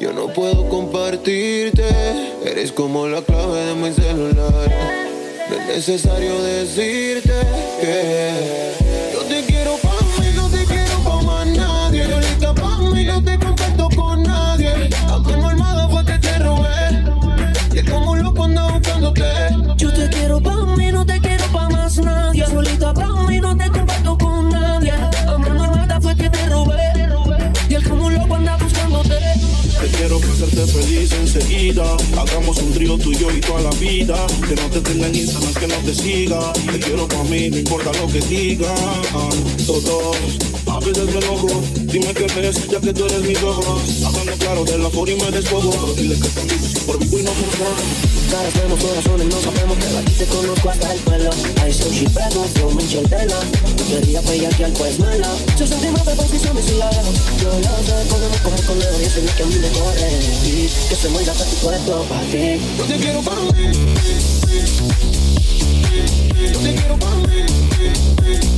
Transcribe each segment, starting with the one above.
Yo no puedo compartirte, eres como la clave de mi celular. No es necesario decirte que enseguida. Hagamos un trío tuyo y toda la vida. Que no te tenga en Instagram, que no te siga. Te quiero para mí, no importa lo que digan. Todos, veces me enojo. Dime qué ves, ya que tú eres mi rojo. Hablando claro de la for y me despojo. Pero dile que también por mí y no por favor. Caras vemos, corazones, no sabemos que aquí te conozco hasta el pelo. Hay sushi, flow, Michel Tela. Quería bellaquear, pues mela. 69 posiciones y la dejo. Yo lo sé, podemos coger con él y eso es que a mí me corre. Y que se muera hasta tu puesto para ti. Yo te quiero pa' mí. Yo te quiero pa' mí.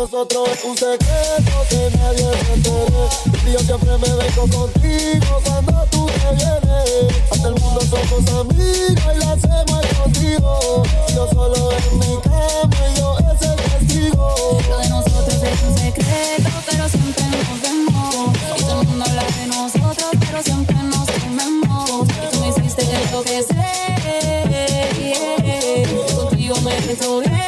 nosotros es un secreto que nadie se entere. Y yo siempre me vengo contigo cuando tú te vienes. Hasta el mundo somos amigos y la hacemos contigo. Yo solo en mi cama y yo es el testigo. Lo de nosotros es un secreto, pero siempre nos vemos. Y todo el mundo habla de nosotros, pero siempre nos tememos. Y tú me hiciste enloquecer. yeah. Contigo me siento.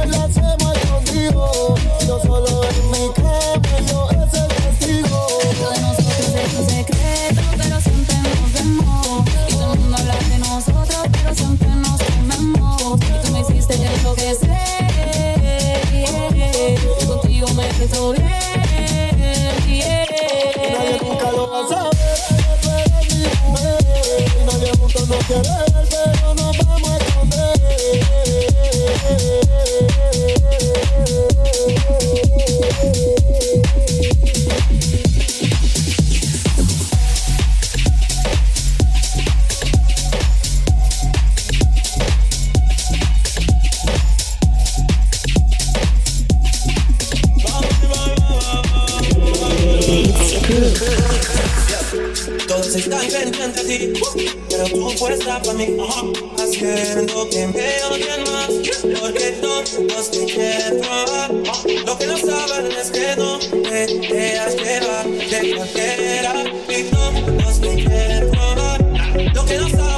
habla se muere contigo se está inventando de ti Pero tú fuerza para mí. Haciendo que me odien más Porque todos te quieren probar Lo que no saben es que no te dejas llevar De cualquiera Y todos te quieren probar Lo que no saben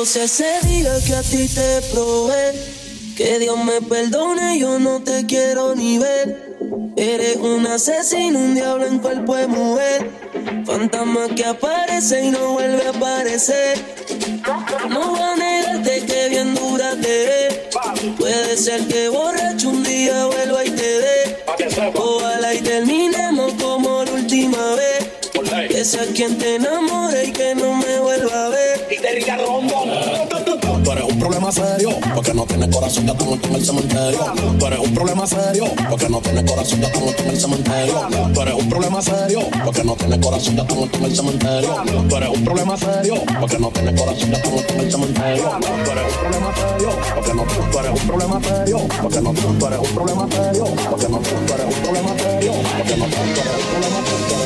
menos ese día que a ti te probé. Que Dios me perdone, yo no te quiero ni ver. Eres un asesino, un diablo en cuerpo de mujer. Fantasma que aparece y no vuelve a aparecer. No va a negarte que bien dura te ve. Puede ser que borracho un día vuelva y te dé. Ojalá y termine a quien te enamore y que no me vuelva a ver. Y de Ricardo Rondón. Tú eres un problema serio, porque no tienes corazón, ya estamos en el cementerio. Tú eres un problema serio, porque no tienes corazón, ya estamos en el cementerio. Tú eres un problema serio, porque no tienes corazón, ya estamos en el cementerio. Tú eres un problema serio, porque no tienes corazón, ya estamos en el cementerio. Tú eres un problema serio, porque no tú eres un problema serio, porque no tú eres un problema serio, porque no tú eres un problema serio, porque no tú eres un problema serio.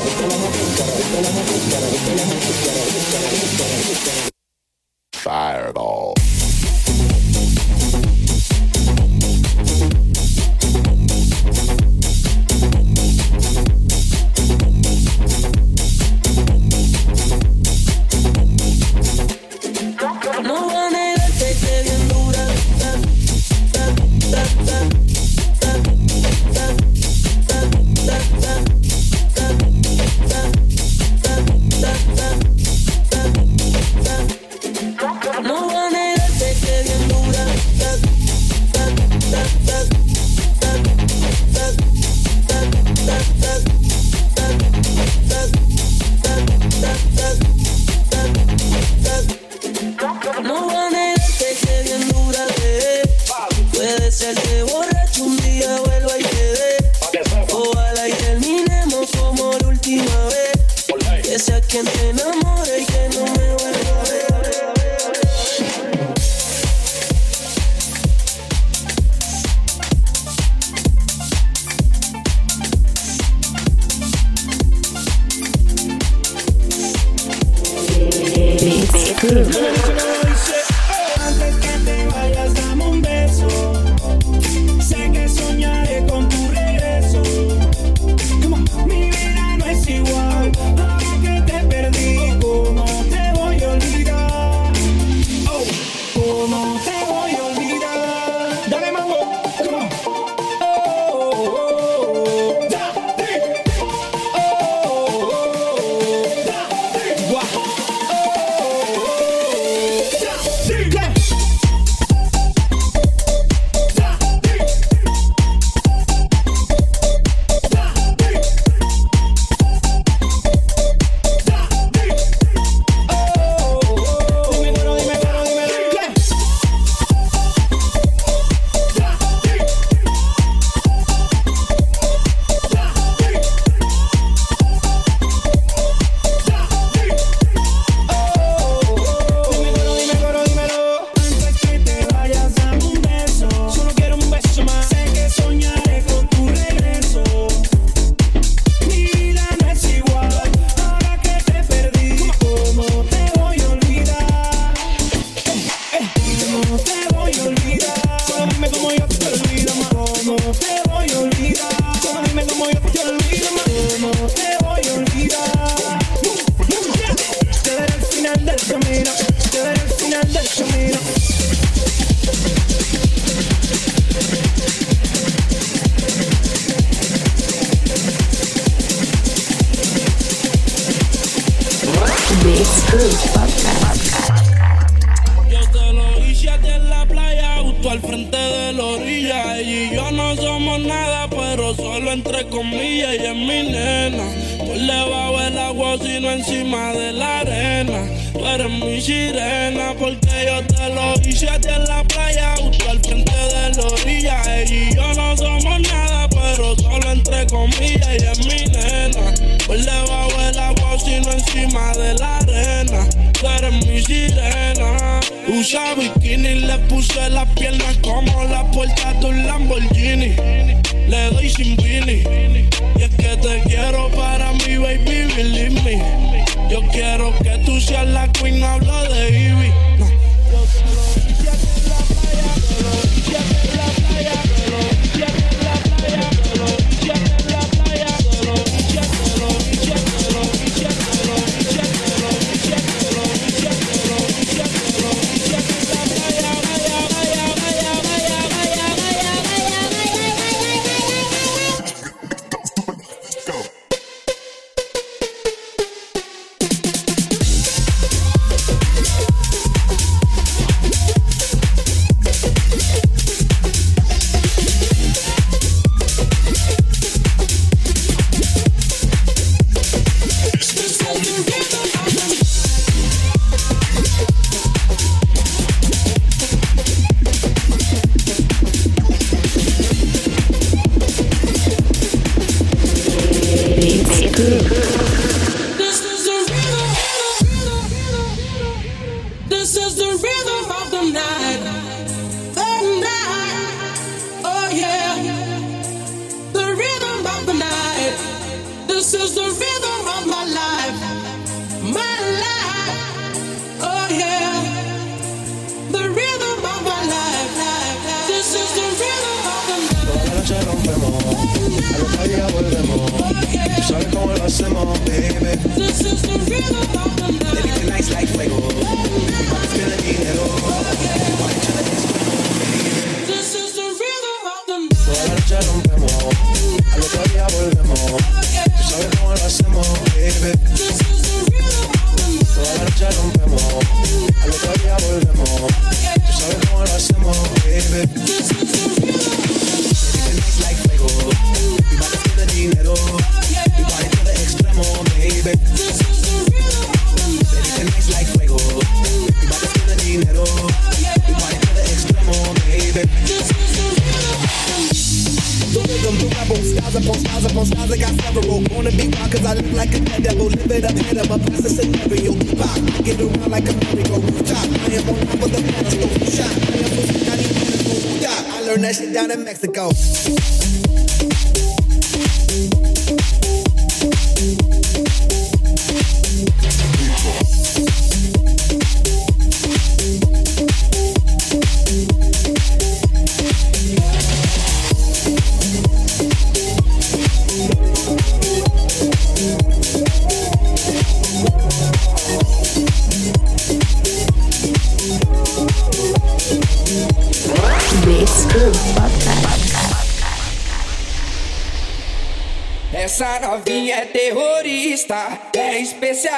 Fireball. encima de la arena. Tú eres mi sirena. Usa bikini, le puse las piernas como la puerta de un Lamborghini. Le doy sin vini. Y es que te quiero para mi baby, believe me. Yo quiero que tú seas la queen, hablo de Ivy.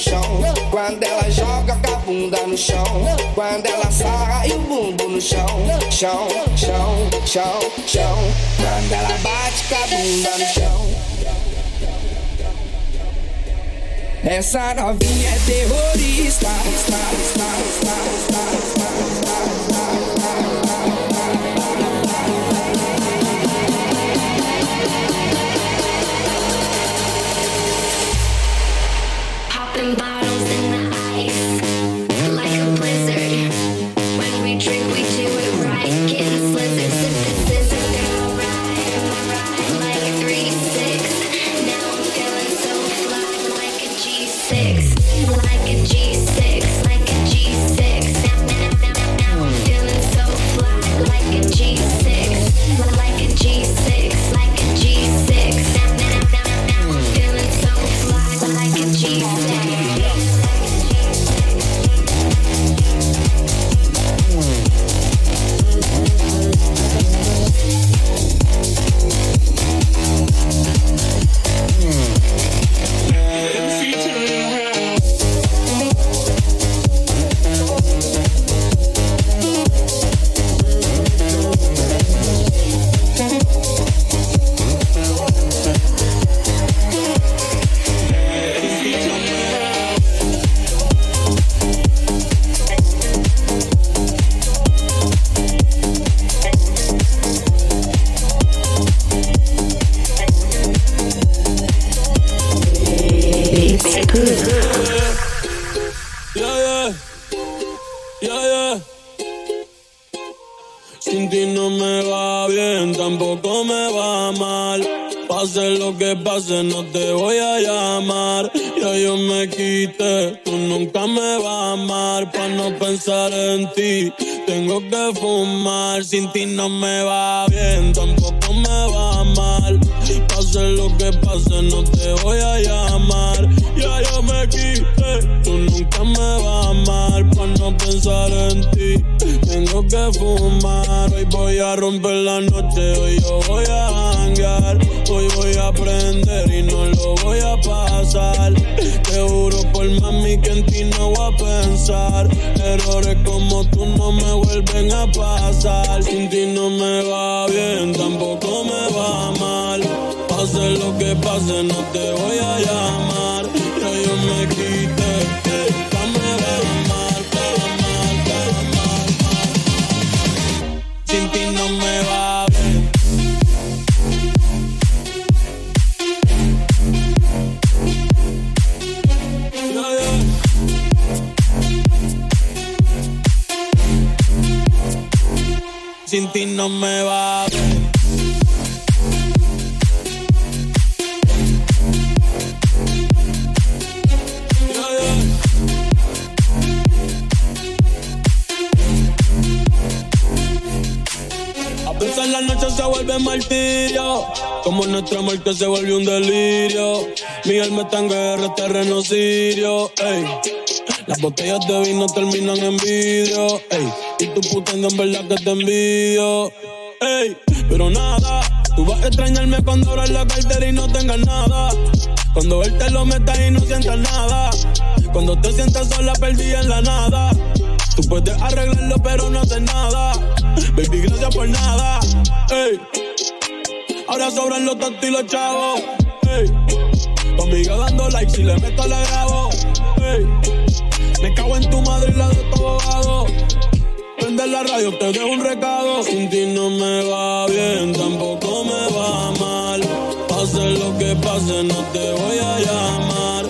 chão. Quando ela joga com a bunda no chão. Quando ela sarra e o bumbo no chão. Chão, chão, chão, chão. Quando ela bate com a bunda no chão. Essa novinha é terrorista. Está, está, está, Sin ti no me va bien, tampoco me va mal. Pase lo que pase, no te voy a llamar. Ya yo me quité, tú nunca me vas a amar. Pa' no pensar en ti, tengo que fumar. Sin ti no me va bien, tampoco me va mal. Pase lo que pase, no te voy a llamar. Pensar en ti, tengo que fumar. Hoy voy a romper la noche, hoy yo voy a hangar. Hoy voy a aprender y no lo voy a pasar. Te juro por mami que en ti no voy a pensar. Errores como tú no me vuelven a pasar. Sin ti no me va bien, tampoco me va mal. Pase lo que pase, no te voy a llamar. Ya yo me quité, nunca me va bien. Veces la noche se vuelve martirio, como nuestro amor que se vuelve un delirio. Mi alma está en guerra, terreno sirio, ey. Las botellas de vino terminan en vidrio, ey. Y tu puta en verdad que te envidio, ey. Pero nada, Tú vas a extrañarme cuando abras la cartera y no tengas nada. Cuando él te lo meta y no sientas nada. Cuando te sientas sola, perdida en la nada. Tú puedes arreglarlo, pero no haces nada. Baby, gracias por nada. Ey. Ahora sobran los tontos y los chavos. Ey. Amiga dando like, si le meto la grabo. Me cago en tu madre y la de tu abogado. Prende la radio, te dejo un recado. Sin ti no me va bien, tampoco me va mal. Pase lo que pase, no te voy a llamar.